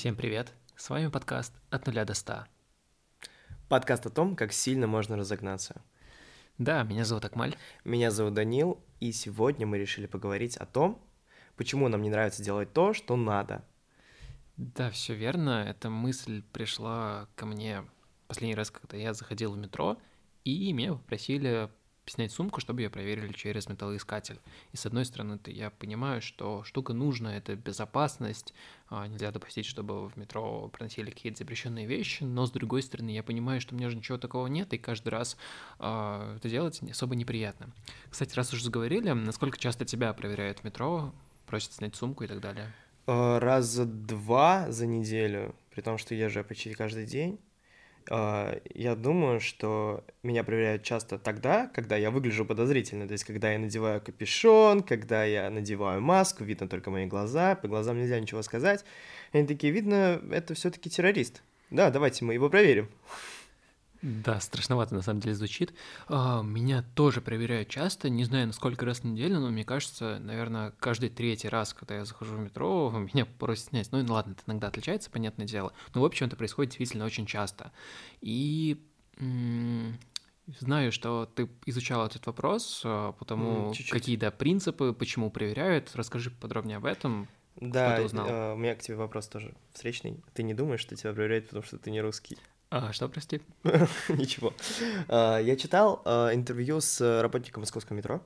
Всем привет! С вами подкаст «От нуля до ста». Подкаст о том, как сильно можно разогнаться. Да, меня зовут Акмаль. Меня зовут Данил, и сегодня мы решили поговорить о том, почему нам не нравится делать то, что надо. Да, все верно. Эта мысль пришла ко мне последний раз, когда я заходил в метро, и меня попросили снять сумку, чтобы ее проверили через металлоискатель. И с одной стороны, -то я понимаю, что штука нужна, это безопасность, а, нельзя допустить, чтобы в метро проносили какие-то запрещенные вещи, но с другой стороны, я понимаю, что у меня же ничего такого нет, и каждый раз э, это делать особо неприятно. Кстати, раз уже заговорили, насколько часто тебя проверяют в метро, просят снять сумку и так далее? А, раза два за неделю, при том, что езжу почти каждый день. А, я думаю, что меня проверяют часто тогда, когда я выгляжу подозрительно, то есть когда я надеваю капюшон, когда я надеваю маску, видно только мои глаза, по глазам нельзя ничего сказать. Они такие, видно, это все-таки террорист. Да, давайте мы его проверим. Да, страшновато на самом деле звучит. А, меня тоже проверяют часто, не знаю, на сколько раз в неделю, но мне кажется, наверное, каждый третий раз, когда я захожу в метро, меня просят снять. Ну, ладно, это иногда отличается, понятное дело, но в общем это происходит действительно очень часто. И знаю, что ты изучал этот вопрос, а, потому mm, какие, да, принципы, почему проверяют. Расскажи подробнее об этом. Да? Э, у меня к тебе вопрос тоже встречный. Ты не думаешь, что тебя проверяют, потому что ты не русский? А, что, прости? Ничего. А, я читал а, интервью с работником московского метро.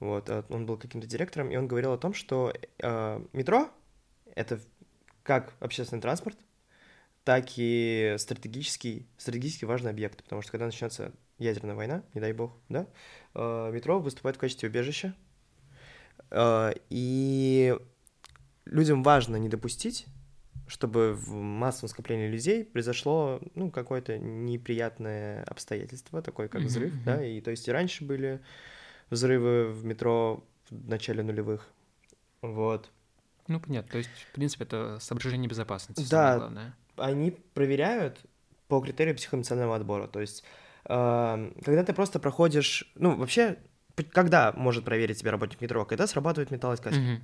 Вот, а, он был каким-то директором, и он говорил о том, что метро — это как общественный транспорт, так и стратегический, стратегически важный объект, потому что когда начнется ядерная война, не дай бог, да, метро выступает в качестве убежища, и людям важно не допустить чтобы в массовом скоплении людей произошло, ну, какое-то неприятное обстоятельство, такое как взрыв, mm-hmm. да, и то есть и раньше были взрывы в метро в начале нулевых, вот. Ну, понятно, то есть, в принципе, это соображение безопасности, да, главное. они проверяют по критерию психоэмоционального отбора, то есть, э, когда ты просто проходишь, ну, вообще, когда может проверить тебя работник метро, когда срабатывает металлоискатель. Mm-hmm.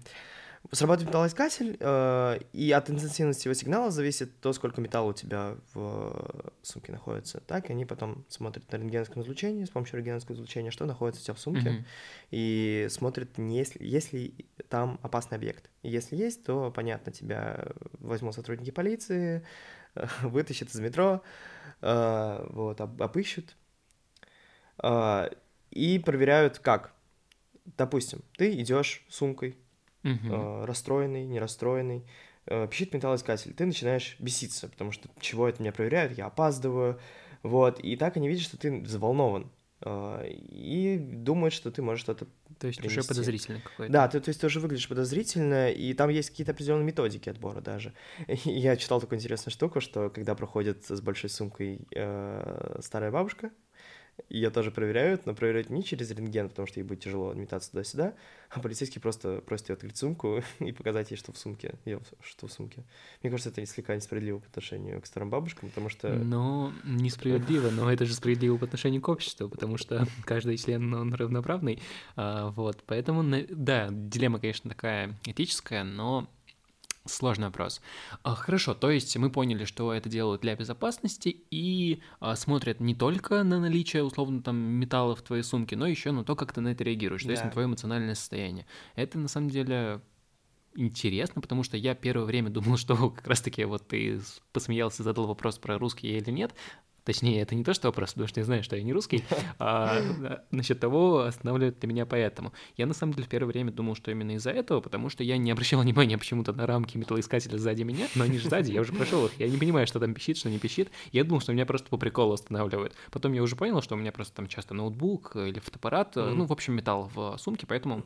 Срабатывает металлоискатель, э, и от интенсивности его сигнала зависит то, сколько металла у тебя в сумке находится. Так, и они потом смотрят на рентгеновском излучении, с помощью рентгеновского излучения, что находится у тебя в сумке, mm-hmm. и смотрят, не если, если там опасный объект. И если есть, то, понятно, тебя возьмут сотрудники полиции, вытащат из метро, э, вот, обыщут, э, и проверяют как. Допустим, ты идешь сумкой, угу. э, расстроенный, не расстроенный, э, пищит металлоискатель, ты начинаешь беситься, потому что чего это меня проверяют, я опаздываю, вот, и так они видят, что ты взволнован, э, и думают, что ты можешь что-то То есть принести. уже подозрительно какой-то. Да, ты, то есть ты уже выглядишь подозрительно, и там есть какие-то определенные методики отбора даже. И я читал такую интересную штуку, что когда проходит с большой сумкой э, старая бабушка, ее тоже проверяют, но проверяют не через рентген, потому что ей будет тяжело метаться туда-сюда, а полицейский просто просит ее открыть сумку и показать ей, что в сумке. Ее, что в сумке. Мне кажется, это слегка несправедливо по отношению к старым бабушкам, потому что... Ну, несправедливо, но это же справедливо по отношению к обществу, потому что каждый член, он равноправный. А, вот, поэтому, да, дилемма, конечно, такая этическая, но Сложный вопрос. А, хорошо, то есть мы поняли, что это делают для безопасности и а, смотрят не только на наличие, условно, там, металла в твоей сумке, но еще на то, как ты на это реагируешь, да. то есть на твое эмоциональное состояние. Это, на самом деле, интересно, потому что я первое время думал, что как раз-таки вот ты посмеялся, задал вопрос про русский или нет, Точнее, это не то, что вопрос, потому что я знаю, что я не русский, а насчет того, останавливает ли меня поэтому. Я на самом деле в первое время думал, что именно из-за этого, потому что я не обращал внимания почему-то на рамки металлоискателя сзади меня, но они же сзади, я уже прошел их, я не понимаю, что там пищит, что не пищит. Я думал, что меня просто по приколу останавливают. Потом я уже понял, что у меня просто там часто ноутбук или фотоаппарат, mm-hmm. ну, в общем, металл в сумке, поэтому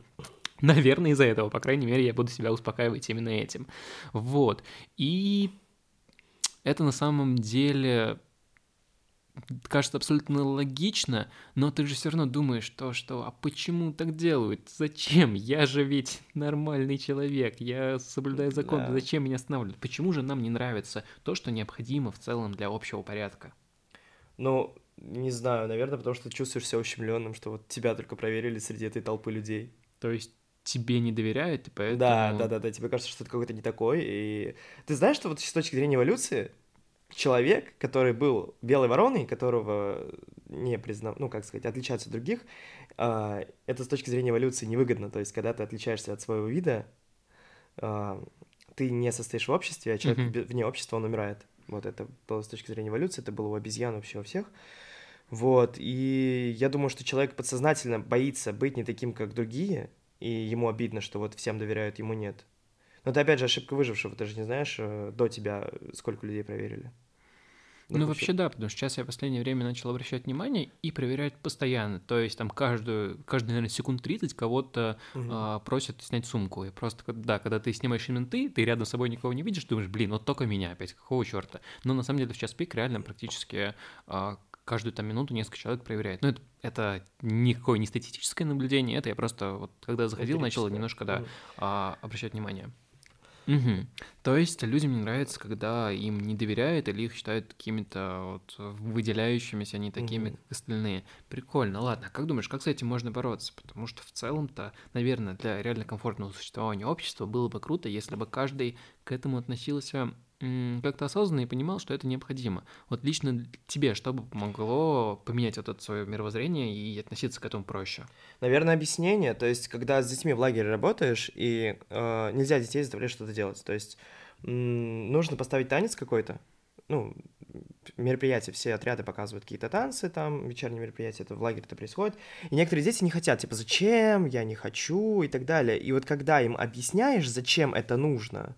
Наверное, из-за этого, по крайней мере, я буду себя успокаивать именно этим. Вот. И это на самом деле кажется абсолютно логично, но ты же все равно думаешь то, что а почему так делают? Зачем? Я же ведь нормальный человек, я соблюдаю закон, да. зачем меня останавливают? Почему же нам не нравится то, что необходимо в целом для общего порядка? Ну, не знаю, наверное, потому что чувствуешь себя ущемленным, что вот тебя только проверили среди этой толпы людей. То есть тебе не доверяют, и поэтому... Да, да, да, да, тебе кажется, что ты какой-то не такой, и... Ты знаешь, что вот с точки зрения эволюции, человек, который был белой вороной, которого не признав, ну, как сказать, отличается от других, а, это с точки зрения эволюции невыгодно. То есть, когда ты отличаешься от своего вида, а, ты не состоишь в обществе, а человек mm-hmm. вне общества, он умирает. Вот это было с точки зрения эволюции, это было у обезьян вообще у всех. Вот, и я думаю, что человек подсознательно боится быть не таким, как другие, и ему обидно, что вот всем доверяют, ему нет. Но это опять же ошибка выжившего, ты же не знаешь э, до тебя, сколько людей проверили. Ну, вообще да, потому что сейчас я в последнее время начал обращать внимание и проверять постоянно. То есть там каждую, каждую, наверное, секунд 30 кого-то угу. а, просят снять сумку. И просто, да, когда ты снимаешь именно ты, ты рядом с собой никого не видишь, думаешь, блин, вот только меня опять, какого черта. Но на самом деле в час пик реально практически а, каждую там минуту несколько человек проверяет. Ну, это, это никакое не статистическое наблюдение, это я просто вот когда заходил, начал немножко, да, а, обращать внимание. Угу. То есть людям не нравится, когда им не доверяют или их считают какими-то вот выделяющимися, а не такими, угу. как остальные. Прикольно. Ладно, как думаешь, как с этим можно бороться? Потому что в целом-то, наверное, для реально комфортного существования общества было бы круто, если бы каждый к этому относился как-то осознанно и понимал, что это необходимо. Вот лично тебе что бы помогло поменять вот это свое мировоззрение и относиться к этому проще? Наверное, объяснение. То есть, когда с детьми в лагере работаешь, и э, нельзя детей заставлять что-то делать. То есть, нужно поставить танец какой-то. Ну, мероприятия, все отряды показывают какие-то танцы, там, вечерние мероприятия, это в лагере это происходит. И некоторые дети не хотят, типа, зачем, я не хочу и так далее. И вот когда им объясняешь, зачем это нужно,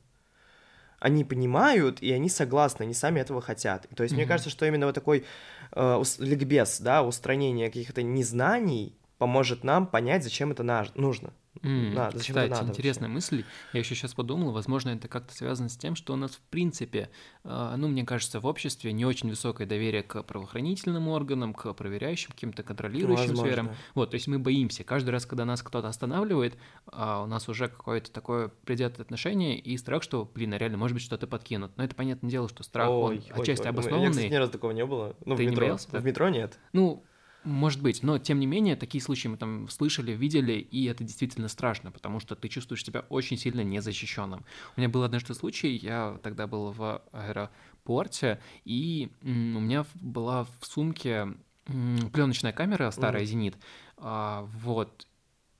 они понимают, и они согласны, они сами этого хотят. То есть mm-hmm. мне кажется, что именно вот такой э, ликбез, да, устранение каких-то незнаний поможет нам понять, зачем это нужно. Mm, да, кстати, надо интересная вообще? мысль. Я еще сейчас подумал, возможно, это как-то связано с тем, что у нас в принципе, э, ну, мне кажется, в обществе не очень высокое доверие к правоохранительным органам, к проверяющим, каким-то контролирующим возможно. сферам. Вот, то есть мы боимся. Каждый раз, когда нас кто-то останавливает, э, у нас уже какое-то такое придет отношение и страх, что, блин, а реально, может быть, что-то подкинут. Но это понятное дело, что страх, ой, он ой, отчасти ой, обоснованный. Меня, кстати, ни разу такого не было. Ну, Ты в метро. не боялся? В метро нет. Ну, может быть, но тем не менее, такие случаи мы там слышали, видели, и это действительно страшно, потому что ты чувствуешь себя очень сильно незащищенным. У меня был однажды случай, я тогда был в аэропорте, и у меня была в сумке пленочная камера старая, mm. Зенит, а, вот,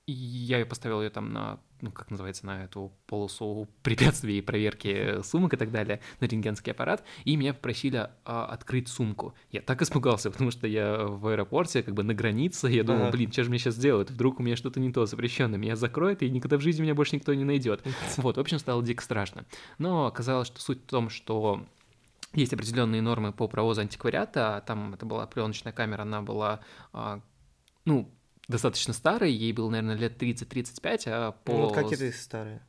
и я ее поставил ее там на ну, как называется, на эту полосу препятствий проверки сумок и так далее, на рентгенский аппарат, и меня попросили а, открыть сумку. Я так испугался, потому что я в аэропорте, как бы на границе, я думал, блин, что же мне сейчас сделают? Вдруг у меня что-то не то запрещено, меня закроют, и никогда в жизни меня больше никто не найдет. Вот, в общем, стало дико страшно. Но оказалось, что суть в том, что есть определенные нормы по провозу антиквариата, там это была пленочная камера, она была, а, ну, достаточно старой, ей было, наверное, лет 30-35, а по... Ну, вот как это старые?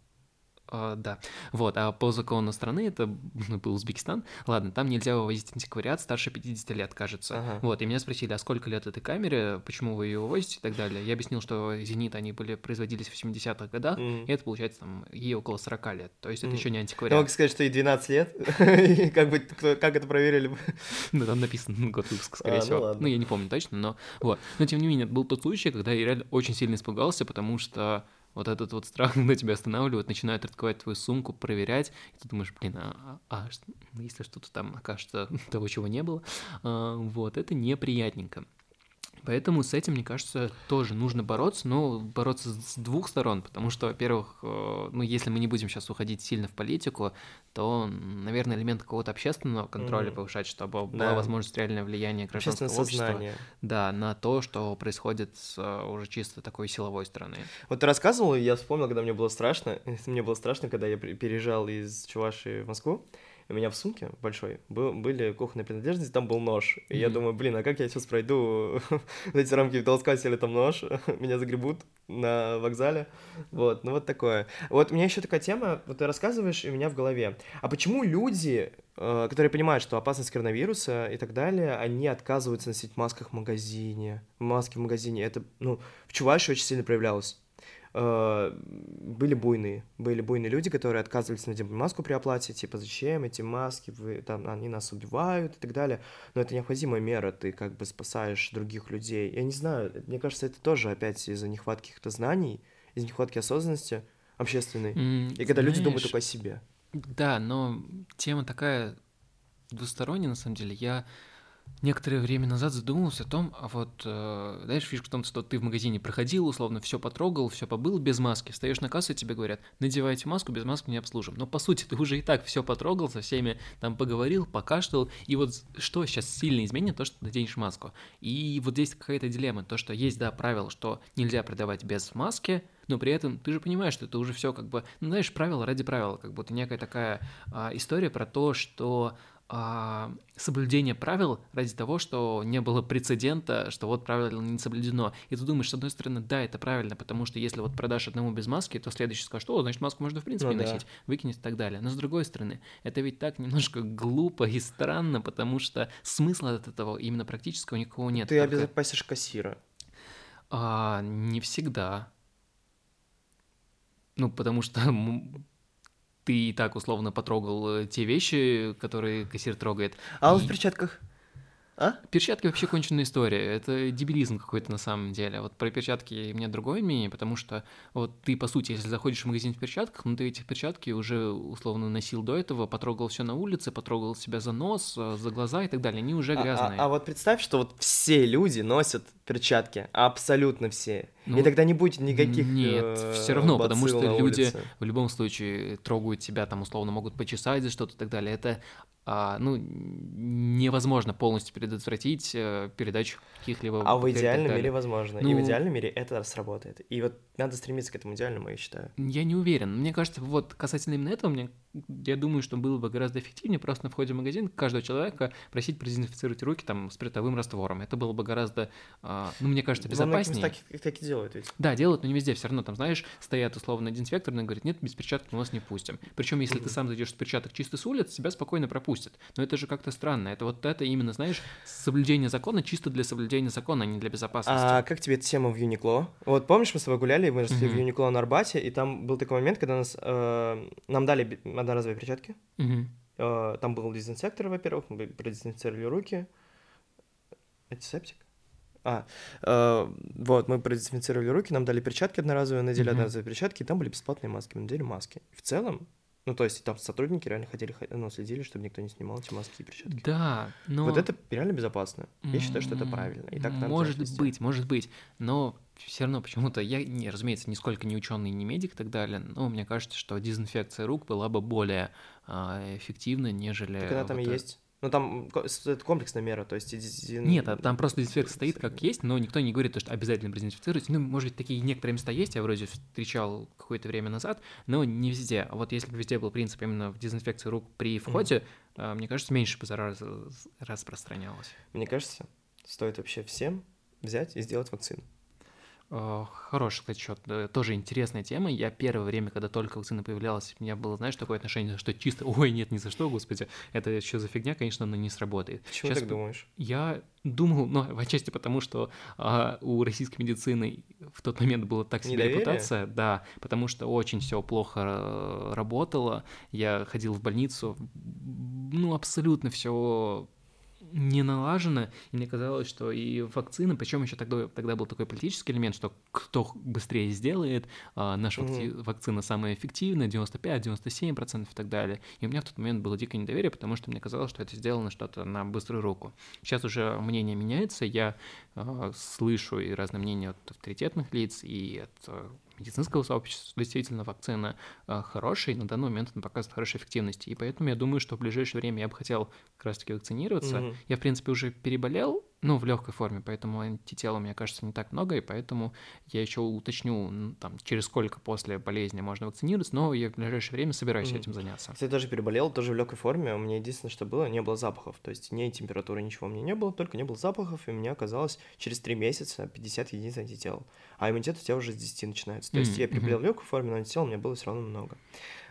Uh, да, вот, а по закону страны, это ну, был Узбекистан, ладно, там нельзя вывозить антиквариат старше 50 лет, кажется. Ага. Вот, и меня спросили, а сколько лет этой камере, почему вы ее вывозите и так далее. Я объяснил, что «Зенит», они были, производились в 70-х годах, mm. и это, получается, там, ей около 40 лет, то есть mm. это еще не антиквариат. Я могу сказать, что ей 12 лет, как бы, как это проверили? Ну, там написано год выпуска, скорее а, ну всего. Ну, я не помню точно, но вот. Но, тем не менее, был тот случай, когда я реально очень сильно испугался, потому что вот этот вот страх, когда тебя останавливают, начинают открывать твою сумку, проверять, и ты думаешь, блин, а, а, а если что-то там окажется того, чего не было, а, вот, это неприятненько. Поэтому с этим, мне кажется, тоже нужно бороться, но бороться с двух сторон, потому что, во-первых, э, ну, если мы не будем сейчас уходить сильно в политику, то, наверное, элемент какого-то общественного контроля mm. повышать, чтобы да. была возможность реальное влияние гражданского общества сознание. да, на то, что происходит с э, уже чисто такой силовой стороны. Вот ты рассказывал, и я вспомнил, когда мне было страшно, мне было страшно, когда я переезжал из Чувашии в Москву, у меня в сумке большой был, были кухонные принадлежности, там был нож. И mm-hmm. я думаю, блин, а как я сейчас пройду эти рамки металлоискателя, там нож, меня загребут на вокзале. Вот, ну вот такое. Вот у меня еще такая тема, вот ты рассказываешь, и у меня в голове. А почему люди, э, которые понимают, что опасность коронавируса и так далее, они отказываются носить масках в магазине, маски в магазине? Это, ну, в Чувашии очень сильно проявлялось. Э, были буйные, были буйные люди, которые отказывались надеть маску при оплате, типа, зачем эти маски, вы, там, они нас убивают и так далее, но это необходимая мера, ты как бы спасаешь других людей. Я не знаю, мне кажется, это тоже опять из-за нехватки каких-то знаний, из нехватки осознанности общественной. М, И когда люди думают знаешь, только о себе. Да, но тема такая двусторонняя, на самом деле. Я некоторое время назад задумался о том, а вот, э, знаешь, фишка в том, что ты в магазине проходил, условно, все потрогал, все побыл без маски, встаешь на кассу, и тебе говорят, надевайте маску, без маски не обслужим. Но по сути ты уже и так все потрогал, со всеми там поговорил, покашлял, и вот что сейчас сильно изменит, то, что ты наденешь маску. И вот здесь какая-то дилемма, то, что есть, да, правило, что нельзя продавать без маски, но при этом ты же понимаешь, что это уже все как бы, ну, знаешь, правило ради правила, как будто некая такая а, история про то, что соблюдение правил ради того, что не было прецедента, что вот правило не соблюдено. И ты думаешь, с одной стороны, да, это правильно, потому что если вот продашь одному без маски, то следующий скажет, что, значит, маску можно в принципе Ну не да. носить, выкинет и так далее. Но с другой стороны, это ведь так немножко глупо и странно, потому что смысла от этого именно практического никакого нет. Ты Только, обезопасишь кассира. а, не всегда. Ну, потому что ты и так условно потрогал э, те вещи, которые кассир трогает. А он в И- перчатках? А? Перчатки вообще конченая история. Это дебилизм какой-то на самом деле. Вот про перчатки у меня другое мнение, потому что вот ты, по сути, если заходишь в магазин в перчатках, ну ты эти перчатки уже условно носил до этого, потрогал все на улице, потрогал себя за нос, э, за глаза и так далее. Они уже А- а- грязные. А, вот представь, что вот все люди носят перчатки, абсолютно все. Ну, И тогда не будет никаких Нет, э, все равно, потому что люди улице. в любом случае трогают тебя, там условно могут почесать за что-то и так далее. Это а, ну, невозможно полностью предотвратить э, передачу каких-либо А в и идеальном мире возможно. И Ну- в идеальном мире это сработает. И вот надо стремиться к этому идеальному, я считаю. Я не уверен. Мне кажется, вот касательно именно этого, мне, я думаю, что было бы гораздо эффективнее просто на входе в магазин каждого человека просить продезинфицировать руки там спиртовым раствором. Это было бы гораздо, а, ну, мне кажется, безопаснее. так, так и делают ведь. Да, делают, но не везде. Все равно там, знаешь, стоят условно дезинфекторные, говорят, нет, без перчаток мы вас не пустим. Причем, если ты сам зайдешь с перчаток чисто с улицы, тебя спокойно пропустят. Но это же как-то странно. Это вот это именно, знаешь, соблюдение закона чисто для соблюдения закона, а не для безопасности. А как тебе эта тема в Юникло? Вот помнишь, мы с тобой гуляли, мы шли в Мгм. Юникло на Арбате, и там был такой момент, когда нас, э, нам дали одноразовые перчатки. Э, там был дезинсектор, во-первых, мы продезинфицировали руки. Антисептик? А, э, вот, мы продезинфицировали руки, нам дали перчатки одноразовые, надели Мгм. одноразовые перчатки, и там были бесплатные маски, мы надели маски. В целом, ну, то есть там сотрудники реально ходили, х- ну, следили, чтобы никто не снимал эти маски и перчатки. Да, но... Вот это реально безопасно. Я считаю, что это правильно. И так Может быть, может быть. Но все равно почему-то я, не, разумеется, нисколько не ученый, не медик и так далее, но мне кажется, что дезинфекция рук была бы более а, эффективна, нежели... Так она там и э, есть. Ну, там это комплексная мера, то есть... дезин- Нет, а там просто дезинфекция стоит как есть, но никто не говорит, то, что обязательно продезинфицировать. Ну, может быть, такие некоторые места есть, я вроде встречал какое-то время назад, но не везде. А вот если бы везде был принцип именно в дезинфекции рук при входе, а, мне кажется, меньше бы зараза распространялось. Мне кажется, стоит вообще всем взять и сделать вакцину. Э, Хороший, кстати, счет. Тоже интересная тема. Я первое время, когда только вакцина появлялась, у меня было, знаешь, такое отношение, что чисто, ой, нет, ни за что, господи, это что за фигня, конечно, она не сработает. Почему Щас так по- думаешь? Я думал, ну, в отчасти потому, что а, у российской медицины в тот момент была так себе Недоверие? репутация, да, потому что очень все плохо э, работало. Я ходил в больницу, ну, абсолютно все не налажено, и мне казалось, что и вакцина, причем еще тогда, тогда был такой политический элемент, что кто быстрее сделает, а, наша вакци- вакцина самая эффективная, 95-97% и так далее. И у меня в тот момент было дикое недоверие, потому что мне казалось, что это сделано что-то на быструю руку. Сейчас уже мнение меняется, я а, слышу и разные мнения от авторитетных лиц, и от а, медицинского сообщества, что действительно вакцина а, хорошая, и на данный момент она показывает хорошую эффективность. И поэтому я думаю, что в ближайшее время я бы хотел как раз-таки вакцинироваться. Мгм. Я, в принципе, уже переболел, ну, в легкой форме, поэтому антител, мне кажется, не так много, и поэтому я еще уточню, там, через сколько после болезни можно вакцинироваться, но я в ближайшее время собираюсь Мгм. этим заняться. Кстати, тоже переболел, тоже в легкой форме. У меня единственное, что было, не было запахов. То есть ни температуры, ничего у меня не было, только не было запахов, и у меня оказалось через 3 месяца 50 единиц антител. А иммунитет у тебя уже с 10 начинается. То есть М, я переболел в легкой форме, но антител у меня было все равно много.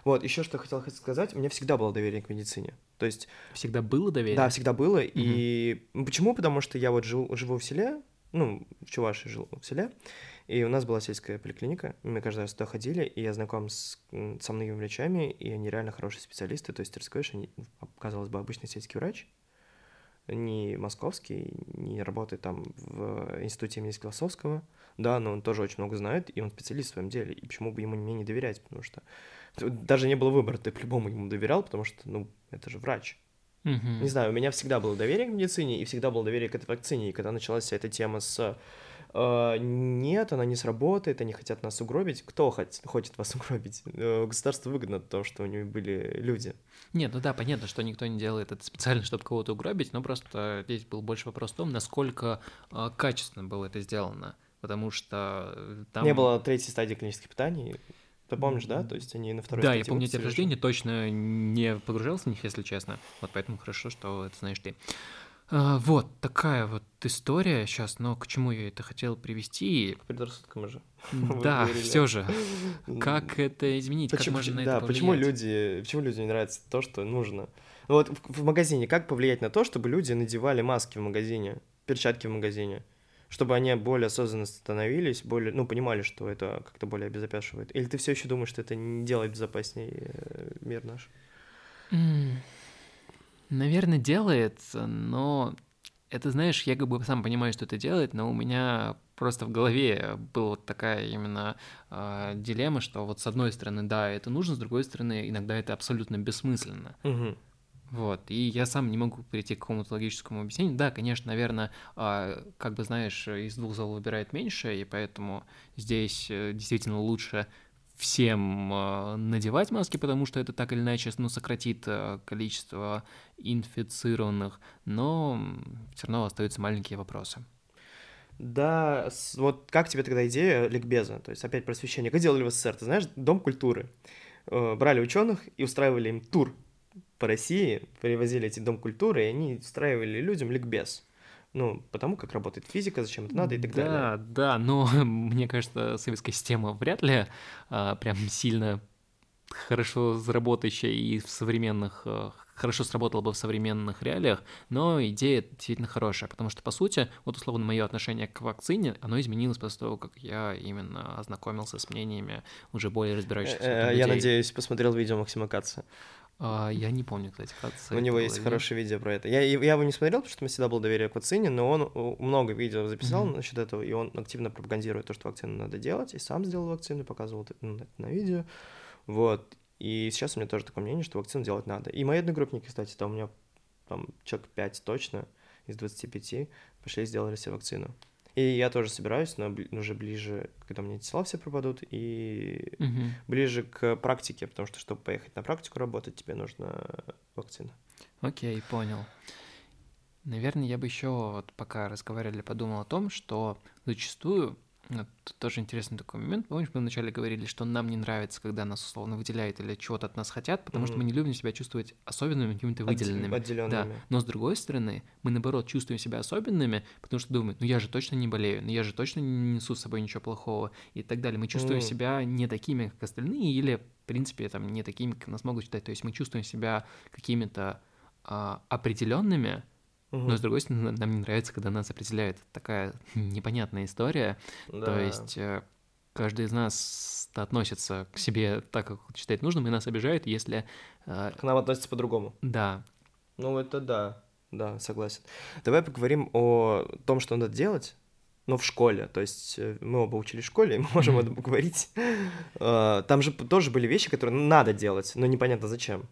Вот, еще что хотел сказать, у меня всегда было доверие к медицине. То есть Всегда было доверие? Да, всегда было. И ну, почему? Потому что я вот жил, живу в селе, ну, в Чувашии жил в селе, и у нас была сельская поликлиника, мы каждый раз туда ходили, и я знаком с, со многими врачами, и они реально хорошие специалисты, то есть ты расскажешь, они, казалось бы, обычный сельский врач, не московский, не работает там в институте имени Скласовского, да, но он тоже очень много знает, и он специалист в своем деле, и почему бы ему не доверять, потому что даже не было выбора, ты по-любому ему доверял, потому что, ну, это же врач. Угу. Не знаю, у меня всегда было доверие к медицине, и всегда было доверие к этой вакцине, и когда началась вся эта тема с э, нет, она не сработает, они хотят нас угробить. Кто хочет, хочет вас угробить? Э, государству выгодно то, что у него были люди. Нет, ну да, понятно, что никто не делает это специально, чтобы кого-то угробить, но просто здесь был больше вопрос в том, насколько э, качественно было это сделано. Потому что э, там... Не было третьей стадии клинических питаний, ты помнишь, да? То есть они на второй Да, я помню эти рождения, точно не погружался в них, если честно. Вот поэтому хорошо, что это знаешь ты. А, вот такая вот история сейчас, но к чему я это хотел привести? К предрассудкам уже. Да, все же. Как это изменить? Почему, как можно на да, это почему люди, почему людям не нравится то, что нужно? Ну вот в, в магазине как повлиять на то, чтобы люди надевали маски в магазине, перчатки в магазине? Чтобы они более осознанно становились, более, ну, понимали, что это как-то более обезопасивает? Или ты все еще думаешь, что это не делает безопаснее э, мир наш? Наверное, делает, но это, знаешь, я как бы сам понимаю, что это делает, но у меня просто в голове была вот такая именно э, дилемма, что вот с одной стороны, да, это нужно, с другой стороны, иногда это абсолютно бессмысленно. Угу. Вот, и я сам не могу прийти к какому-то логическому объяснению. Да, конечно, наверное, а, как бы, знаешь, из двух зол выбирает меньше, и поэтому здесь э, действительно лучше всем а, надевать маски, потому что это так или иначе ну, сократит а, количество инфицированных, но все равно остаются маленькие вопросы. Да, вот как тебе тогда идея ликбеза, то есть опять просвещение, как делали в СССР, ты знаешь, Дом культуры, э, брали ученых и устраивали им тур по России, привозили эти дом культуры, и они устраивали людям ликбез. Ну, потому как работает физика, зачем это надо и так да, далее. Да, да, но мне кажется, советская система вряд ли а, прям сильно хорошо заработающая и в современных, а, хорошо сработала бы в современных реалиях, но идея действительно хорошая, потому что, по сути, вот условно мое отношение к вакцине, оно изменилось после того, как я именно ознакомился с мнениями уже более разбирающихся э, людей. Я надеюсь, посмотрел видео Максима Каца. А, я не помню, кстати, как У него есть или... хорошее видео про это. Я, я его не смотрел, потому что у меня всегда было доверие к вакцине, но он много видео записал mm-hmm. насчет этого, и он активно пропагандирует то, что вакцину надо делать, и сам сделал вакцину, показывал это ну, на видео. Вот. И сейчас у меня тоже такое мнение, что вакцину делать надо. И мои одногруппники, кстати, там у меня там человек 5 точно из 25 пошли и сделали себе вакцину. И я тоже собираюсь, но уже ближе, когда у меня тела все пропадут, и угу. ближе к практике, потому что, чтобы поехать на практику работать, тебе нужна вакцина. Окей, понял. Наверное, я бы еще, вот пока разговаривали, подумал о том, что зачастую вот, тоже интересный такой момент. Помнишь, мы вначале говорили, что нам не нравится, когда нас условно выделяют или чего-то от нас хотят, потому mm-hmm. что мы не любим себя чувствовать особенными, какими-то выделенными. Отделенными. Да. Но с другой стороны, мы наоборот чувствуем себя особенными, потому что думаем, ну я же точно не болею, ну я же точно не несу с собой ничего плохого и так далее. Мы чувствуем mm-hmm. себя не такими, как остальные, или, в принципе, там, не такими, как нас могут считать. То есть мы чувствуем себя какими-то а, определенными, Угу. Но с другой стороны, нам не нравится, когда нас определяют. Такая непонятная история. Да. То есть э, каждый из нас относится к себе так, как считает нужным, и нас обижают, если... Э, к нам относятся по-другому. Да. Ну, это да, да, согласен. Давай поговорим о том, что надо делать, но в школе. То есть э, мы оба учились в школе, и мы можем этом поговорить. Там же тоже были вещи, которые надо делать, но непонятно зачем.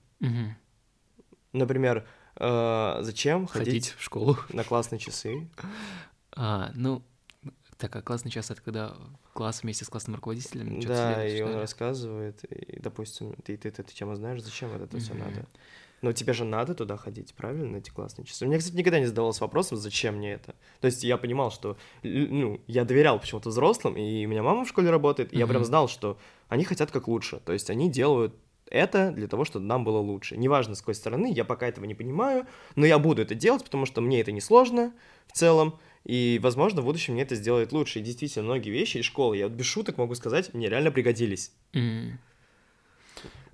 Например, зачем ходить, ходить в школу на классные часы? А, ну, так, а классный час — это когда класс вместе с классным руководителем Да, и он рассказывает, и, допустим, ты, ты, ты эту тему знаешь, зачем это все надо? Но тебе же надо туда ходить, правильно, на эти классные часы? Мне, кстати, никогда не задавалось вопросом, зачем мне это. То есть я понимал, что, ну, я доверял почему-то взрослым, и у меня мама в школе работает, и я прям знал, что они хотят как лучше. То есть они делают это для того, чтобы нам было лучше. Неважно, с какой стороны, я пока этого не понимаю, но я буду это делать, потому что мне это не сложно в целом, и, возможно, в будущем мне это сделает лучше. И действительно, многие вещи из школы, я вот без шуток могу сказать, мне реально пригодились. Mm.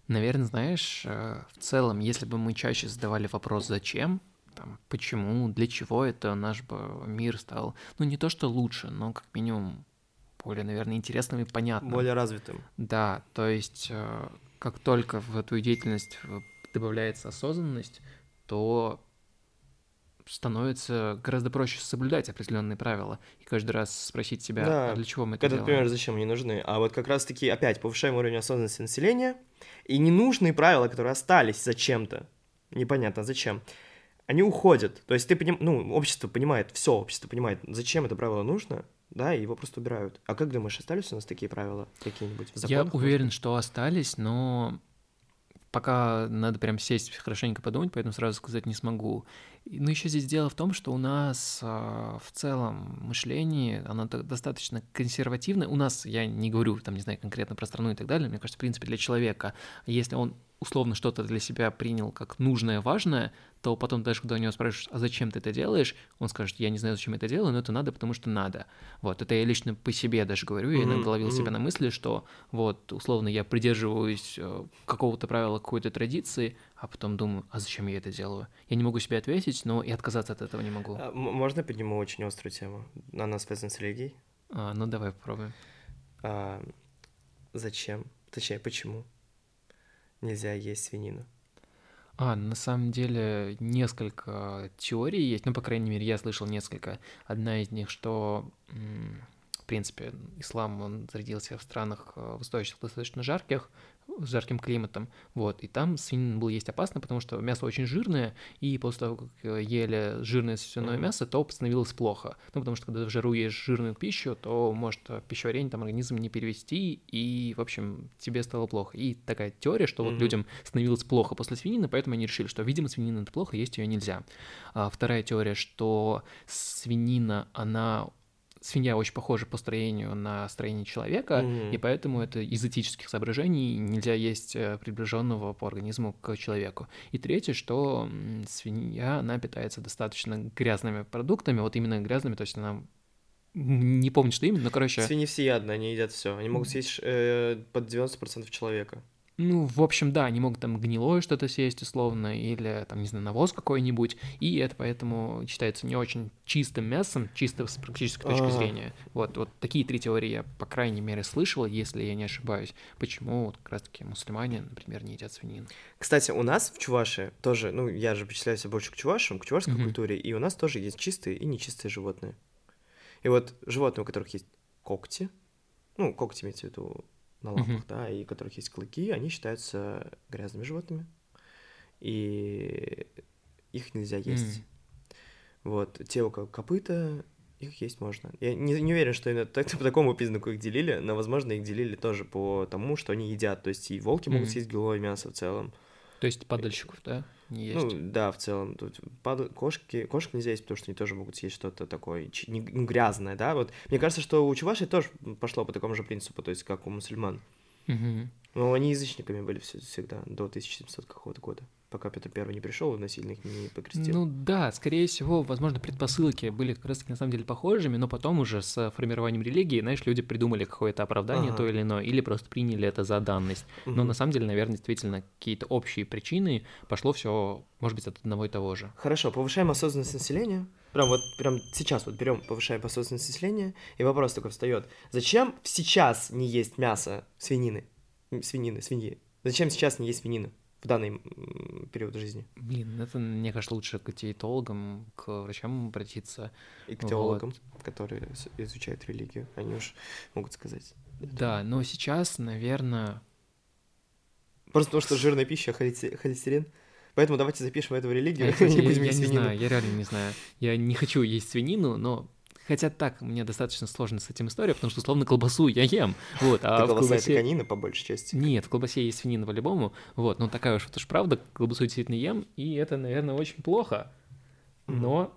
Наверное, знаешь, э, в целом, если бы мы чаще задавали вопрос «зачем?», там, почему, для чего это наш бы мир стал, ну, не то что лучше, но как минимум более, наверное, интересным и понятным. Более развитым. Да, то есть э, как только в эту деятельность добавляется осознанность, то становится гораздо проще соблюдать определенные правила и каждый раз спросить себя, Да. а для чего мы это Когда, делаем? например, зачем они нужны? А вот как раз-таки опять повышаем уровень осознанности населения, и ненужные правила, которые остались зачем-то, непонятно зачем, они уходят. То есть ты поним... ну, общество понимает, все общество понимает, зачем это правило нужно, да, и его просто убирают. А как думаешь, остались у нас такие правила какие-нибудь в Я законах? может уверен, что остались, но пока надо прям сесть хорошенько подумать, поэтому сразу сказать не смогу. Но еще здесь дело в том, что у нас а, в целом мышление, оно достаточно консервативное. У нас, я не говорю, там, не знаю, конкретно про страну и так далее, мне кажется, в принципе, для человека, если он условно что-то для себя принял как нужное, важное, то потом даже, когда у него спрашиваешь, а зачем ты это делаешь, он скажет, я не знаю, зачем я это делаю, но это надо, потому что надо. Вот, это я лично по себе даже говорю, я иногда ловил себя на мысли, что вот, условно, я придерживаюсь э, какого-то правила, какой-то традиции, а потом думаю, а зачем я это делаю? Я не могу себе ответить, но и отказаться от этого не могу. А, можно подниму очень острую тему? Она связана с религией. А, ну, давай попробуем. А, зачем? Точнее, почему нельзя есть свинину? А, на самом деле несколько теорий есть, ну, по крайней мере, я слышал несколько. Одна из них, что, в принципе, ислам, он зародился в странах э, восточных, достаточно жарких, с жарким климатом, вот, и там свинина было есть опасно, потому что мясо очень жирное, и после того, как э, ели жирное свиное мясо, то становилось плохо. Ну, потому что когда в жару ешь жирную пищу, то может э, пищеварение там организм не перевести, и, в общем, тебе стало плохо. И такая теория, что вот Мгм. людям становилось плохо после свинины, поэтому они решили, что, видимо, свинина это плохо, есть ее нельзя. А вторая теория, что свинина, она свинья очень похожа по строению на строение человека, Мгм. и поэтому это из этических соображений нельзя есть э, приближенного по организму к человеку. И третье, что свинья, она питается достаточно грязными продуктами, вот именно грязными, то есть она не помню, что именно, но, короче, Свиньи всеядны, они едят все. Они могут съесть э, под 90% человека. Ну, в общем, да, они могут там гнилое что-то съесть условно, или там, не знаю, навоз какой-нибудь, и это поэтому считается не очень чистым мясом, чисто с практической точки зрения. Вот, вот такие три теории я, по крайней мере, слышал, если я не ошибаюсь. Почему вот как раз-таки мусульмане, например, не едят свинину. Кстати, у нас в Чувашии тоже, ну, я же причисляюсь больше к чувашам, к чувашской Мгм. культуре, и у нас тоже есть чистые и нечистые животные. И вот животные, у которых есть когти, ну, когти имеется в виду на лапах, Мгм. да, и у которых есть клыки, они считаются грязными животными, и их нельзя есть. М. Вот, те, у кого копыта, их есть можно. Я не, не уверен, что именно так, по такому признаку их делили, но, возможно, их делили тоже по тому, что они едят. То есть и волки могут Мгм. съесть гнилое мясо в целом. То есть падальщиков, да, есть. Ну, да, в целом. Тут пад- кошки, кошек нельзя есть, потому что они тоже могут съесть что-то такое чи- не- ну, грязное, да. Вот мне кажется, что у чувашей тоже пошло по такому же принципу, то есть как у мусульман. Мгм. Но они язычниками были все, всегда, до 1700 какого-то года, пока Петр Первый не пришел и насильно их не покрестил. Ну да, скорее всего, возможно, предпосылки были как раз таки на самом деле похожими, но потом уже с формированием религии, знаешь, люди придумали какое-то оправдание Ага. то или иное, или просто приняли это за данность. Но Мгм. на самом деле, наверное, действительно какие-то общие причины пошло все, может быть, от одного и того же. Хорошо, повышаем осознанность населения. Прям вот прям сейчас вот берем, повышаем осознанность населения, и вопрос такой встает: зачем сейчас не есть мясо свинины, свинины, свиньи? Зачем сейчас не есть свинину в данный период жизни? Блин, это, мне кажется, лучше к диетологам, к врачам обратиться. И к Вот. теологам, которые с- изучают религию, они уж могут сказать. Да, но сейчас, наверное, Просто потому что жирная пища, холесте- холестерин. Поэтому давайте запишем это в религию, Я, не я, будем я есть не знаю, я реально не знаю. Я не хочу есть свинину, но хотя так, мне достаточно сложно с этим история, потому что условно колбасу я ем, вот, а Это колбаса, это колбасе... конина, по большей части. Нет, в колбасе есть свинина по-любому, вот, но такая уж вот уж правда, колбасу действительно ем, и это, наверное, очень плохо, но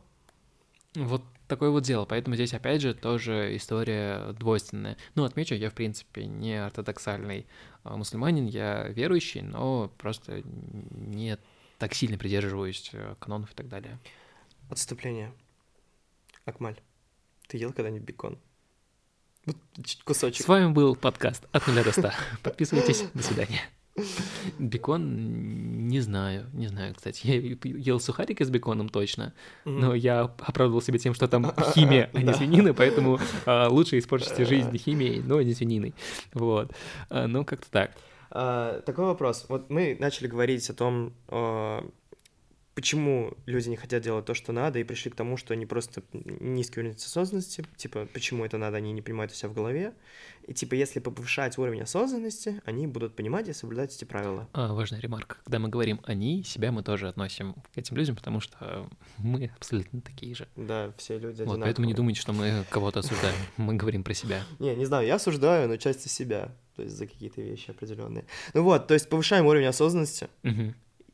вот такое вот дело, поэтому здесь, опять же, тоже история двойственная. Ну, отмечу, я, в принципе, не ортодоксальный а, мусульманин, я верующий, но просто не так сильно придерживаюсь э, канонов и так далее. Отступление. Акмаль, ты ел когда-нибудь бекон? Вот кусочек. С вами был подкаст от нуля до ста. Подписывайтесь, до свидания. Бекон, не знаю, не знаю, кстати. Я ел сухарики с беконом точно, но я оправдывал себя тем, что там химия, а не свинина, поэтому а, лучше испортить жизнь химией, но не свининой. Вот. А, ну, как-то так. А, такой вопрос. Вот мы начали говорить о том, почему люди не хотят делать то, что надо, и пришли к тому, что они просто низкий уровень осознанности, типа, почему это надо, они не понимают у себя в голове, и, типа, если повышать уровень осознанности, они будут понимать и соблюдать эти правила. А, важная ремарка. Когда мы говорим «они», себя мы тоже относим к этим людям, потому что мы абсолютно такие же. Да, все люди Вот, поэтому не думайте, что мы кого-то осуждаем. Мы говорим про себя. Не, не знаю, я осуждаю, но часть себя, то есть за какие-то вещи определенные. Ну вот, то есть повышаем уровень осознанности.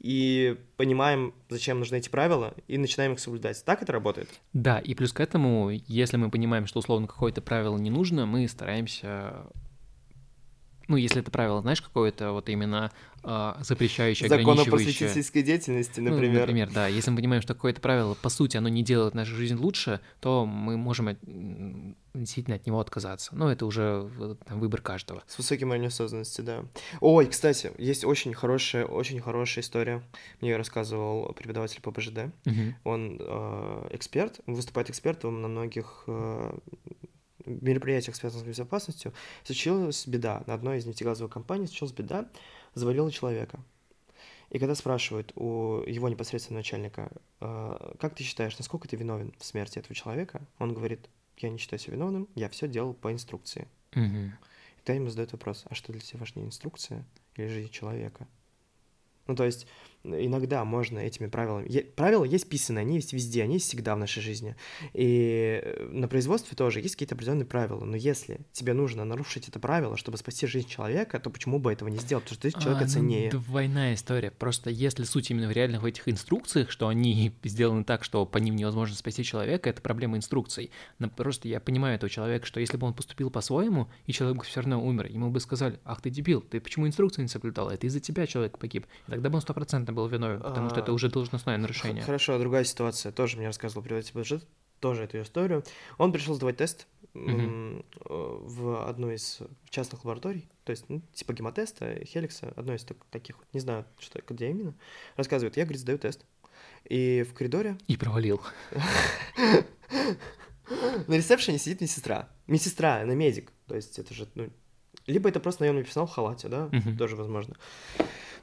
И понимаем, зачем нужны эти правила, и начинаем их соблюдать. Так это работает? Да, и плюс к этому, если мы понимаем, что условно какое-то правило не нужно, мы стараемся... Ну, если это правило, знаешь, какое-то вот именно а, запрещающее, Закон о просветительской деятельности, Ну, например. например, да. Если мы понимаем, что какое-то правило, по сути, оно не делает нашу жизнь лучше, то мы можем от- действительно от него отказаться. Но это уже э, там, выбор каждого. С высоким уровнем осознанности, да. Ой, кстати, есть очень хорошая, очень хорошая история. Мне ее рассказывал преподаватель по БЖД. Мгм. Он э, эксперт, выступает экспертом на многих э, мероприятиях, связанных с безопасностью. Случилась беда. На одной из нефтегазовых компаний случилась беда, завалила человека. И когда спрашивают у его непосредственного начальника, э, как ты считаешь, насколько ты виновен в смерти этого человека, он говорит, я не считаю себя виновным, я все делал по инструкции. Мгм. И тогда ему задают вопрос, а что для тебя важнее, инструкция или жизнь человека? Ну, то есть, иногда можно этими правилами... е- Правила есть писанные, они есть везде, они есть всегда в нашей жизни. И э, на производстве тоже есть какие-то определенные правила. Но если тебе нужно нарушить это правило, чтобы спасти жизнь человека, то почему бы этого не сделать? Потому что жизнь человека А, ну, ценнее. двойная история. Просто если суть именно в реально в этих инструкциях, что они сделаны так, что по ним невозможно спасти человека, это проблема инструкций. Но просто я понимаю этого человека, что если бы он поступил по-своему, и человек бы все равно умер, ему бы сказали, ах ты дебил, ты почему инструкции не соблюдал? Это из-за тебя человек погиб. И тогда бы он стопроцентно был виновен, потому что это А, уже должностное нарушение. Хорошо, другая ситуация. Тоже мне рассказывал преподаватель БЖ, тоже эту историю. Он пришел сдавать тест э, в одну из частных лабораторий, то есть, ну, типа гемотеста, Хеликса, одной из так- таких, не знаю, что, где именно, рассказывает, я, говорит, сдаю тест. И в коридоре И провалил. на ресепшене сидит медсестра. Медсестра, она медик, то есть это же, ну, либо это просто наемный персонал в халате, да, Мгм. тоже возможно.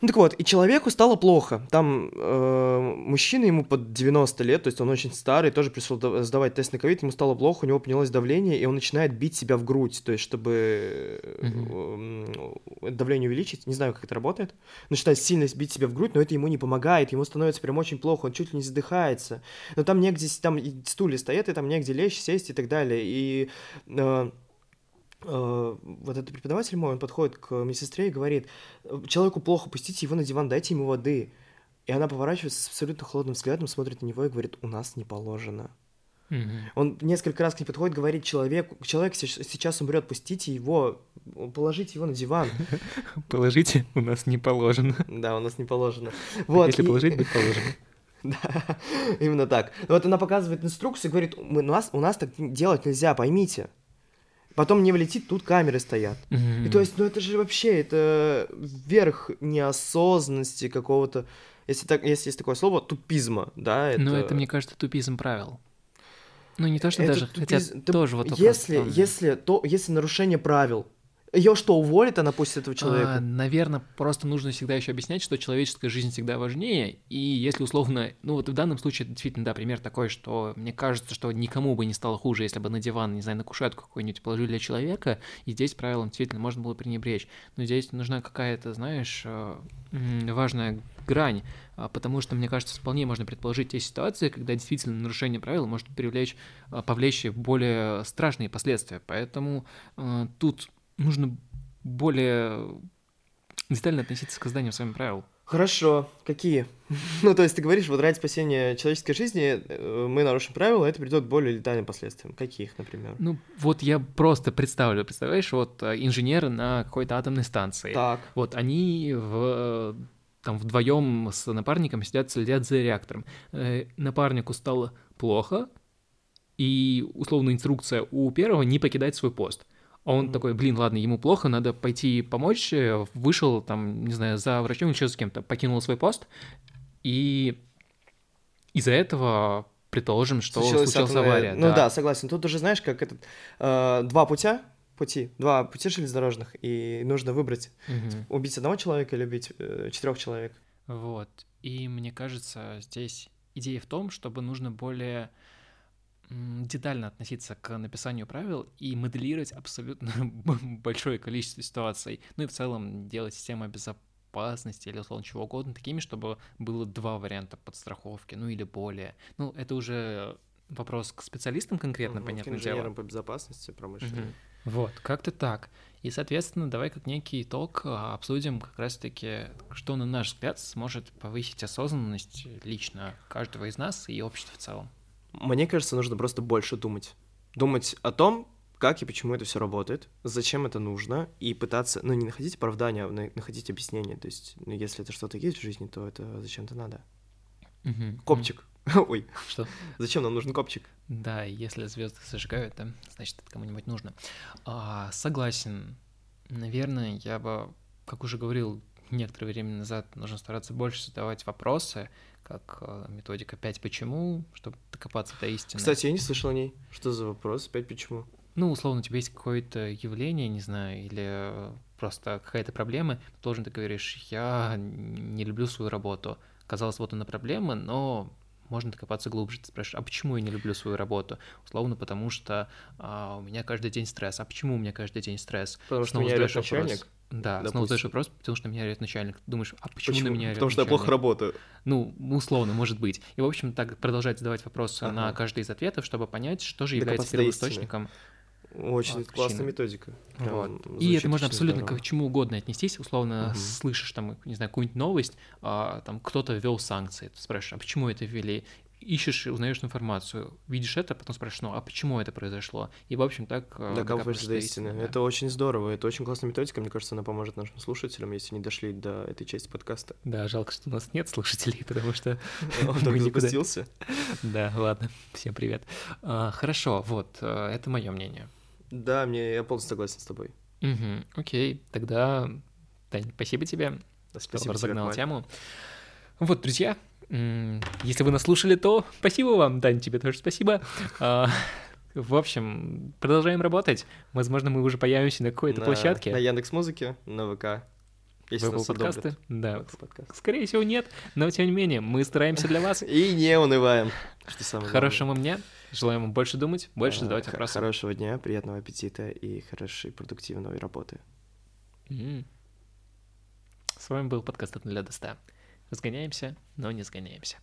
Ну так вот, и человеку стало плохо. Там э, мужчина ему под 90 лет, то есть он очень старый, тоже пришел да- сдавать тест на ковид, ему стало плохо, у него поднялось давление, и он начинает бить себя в грудь, то есть чтобы м, давление увеличить, не знаю, как это работает, начинает сильно бить себя в грудь, но это ему не помогает, ему становится прям очень плохо, он чуть ли не задыхается. Но там негде, там стулья стоят, и там негде лечь, сесть и так далее. И э, вот этот преподаватель мой, он подходит к медсестре и говорит, человеку плохо, пустите его на диван, дайте ему воды. И она поворачивается с абсолютно холодным взглядом, смотрит на него и говорит, у нас не положено. Мгм. Он несколько раз к ней подходит, говорит человеку, человек сейчас умрет, пустите его, положите его на диван. Положите, у нас не положено. Да, у нас не положено. Вот, Если и- положить, будет положено. Да, именно так. Вот она показывает инструкцию и говорит, «Мы- у нас, у нас так делать нельзя, поймите. Потом не влетит, тут камеры стоят. И то есть, ну это же вообще, это верх неосознанности какого-то, если, так, если есть такое слово, тупизма, да? Это... Но это, мне кажется, тупизм правил. Ну, не то, что это даже, хотя тупиз- ты- тоже вот Если, если, то, если нарушение правил, ее что, уволит она пусть этого человека? наверное, просто нужно всегда еще объяснять, что человеческая жизнь всегда важнее, и если условно, ну вот в данном случае действительно, да, пример такой, что мне кажется, что никому бы не стало хуже, если бы на диван, не знаю, на кушетку какой-нибудь положили для человека, и здесь правилам действительно можно было пренебречь. Но здесь нужна какая-то, знаешь, э, важная грань, а, потому что, мне кажется, вполне можно предположить те ситуации, когда действительно нарушение правил может привлечь, а, повлечь более страшные последствия. Поэтому э, тут нужно более детально относиться к созданию с вами правил. Хорошо, какие? ну, то есть ты говоришь, вот ради спасения человеческой жизни э, мы нарушим правила, это придет к более летальным последствиям. Каких, например? Ну, вот я просто представлю, представляешь, вот э, инженеры на какой-то атомной станции. Так. Вот они в, э, там вдвоем с напарником сидят, следят за реактором. Напарнику стало плохо, и условно инструкция у первого не покидать свой пост. А он такой, блин, ладно, ему плохо, надо пойти помочь, вышел там, не знаю, за врачом или еще с кем-то, покинул свой пост, и из-за этого предположим, что случилась, атомная- авария. Ну да. согласен. Тут уже знаешь, как этот э, два путя, пути, два пути железнодорожных, и нужно выбрать Мгм. убить одного человека или убить э, четырех человек. Вот. И мне кажется, здесь идея в том, чтобы нужно более детально относиться к написанию правил и моделировать абсолютно большое количество ситуаций. Ну и в целом делать систему безопасности или условно чего угодно такими, чтобы было два варианта подстраховки, ну или более. Ну, это уже вопрос к специалистам конкретно, угу, понятное к дело. по безопасности промышленной. Угу. Вот, как-то так. И, соответственно, давай как некий итог а, обсудим как раз-таки, что, на наш взгляд, сможет повысить осознанность лично каждого из нас и общества в целом. Мне кажется, нужно просто больше думать. Думать о том, как и почему это все работает, зачем это нужно, и пытаться, ну, не находить оправдания, а находить объяснение. То есть, ну, если это что-то есть в жизни, то это зачем-то надо. Угу. Копчик. Ой. Что? Зачем нам нужен копчик? Да, если звезды зажигают, да, значит, это кому-нибудь нужно. А, согласен. Наверное, я бы, как уже говорил некоторое время назад, нужно стараться больше задавать вопросы, как э, методика 5 почему, чтобы докопаться до истины. Кстати, я не слышал о ней. Что за вопрос? 5 почему? Ну, условно, у тебя есть какое-то явление, не знаю, или просто какая-то проблема, ты должен ты говоришь, я не люблю свою работу. Казалось, вот она проблема, но можно докопаться глубже. Ты спрашиваешь, а почему я не люблю свою работу? Условно, потому что а, у меня каждый день стресс. А почему у меня каждый день стресс? Потому что у меня начальник. Да, допустим. снова задаешь вопрос, потому что на меня орет начальник. Думаешь, а почему, почему? на меня орет Потому что начальник? я плохо работаю. Ну, условно, может быть. И, в общем, так продолжать задавать вопросы ага. на каждый из ответов, чтобы понять, что же является первоисточником. Очень вот, классная методика. вот. И это можно абсолютно здорово. к чему угодно отнестись. Условно, угу. слышишь там, не знаю, какую-нибудь новость, а, там кто-то ввел санкции. Ты спрашиваешь, а почему это ввели? Ищешь, узнаешь информацию, видишь это, потом спрашиваешь, ну а почему это произошло? И, в общем, так... Докапываешься до истины. Да. Это очень здорово, это очень классная методика, мне кажется, она поможет нашим слушателям, если не дошли до этой части подкаста. Да, жалко, что у нас нет слушателей, потому что... Он только запустился. Да, ладно, всем привет. А, хорошо, вот, э, это мое мнение. Да, мне я полностью согласен с тобой. Угу, окей, тогда, Тань, спасибо тебе, спасибо разогнал тему. Вот, друзья, если вы нас слушали, то спасибо вам, Дань, тебе тоже спасибо. А, в общем, продолжаем работать. Возможно, мы уже появимся на какой-то на, площадке. На Яндекс Музыке, на ВК. Если нас подкасты? Да. Скорее всего, нет. Но тем не менее, мы стараемся для вас. И не унываем. Что самое Хорошего дня. Желаем вам больше думать, больше а, задавать вопросы. Хорошего дня, приятного аппетита и хорошей продуктивной работы. С вами был подкаст от нуля до 100. Разгоняемся, но не сгоняемся.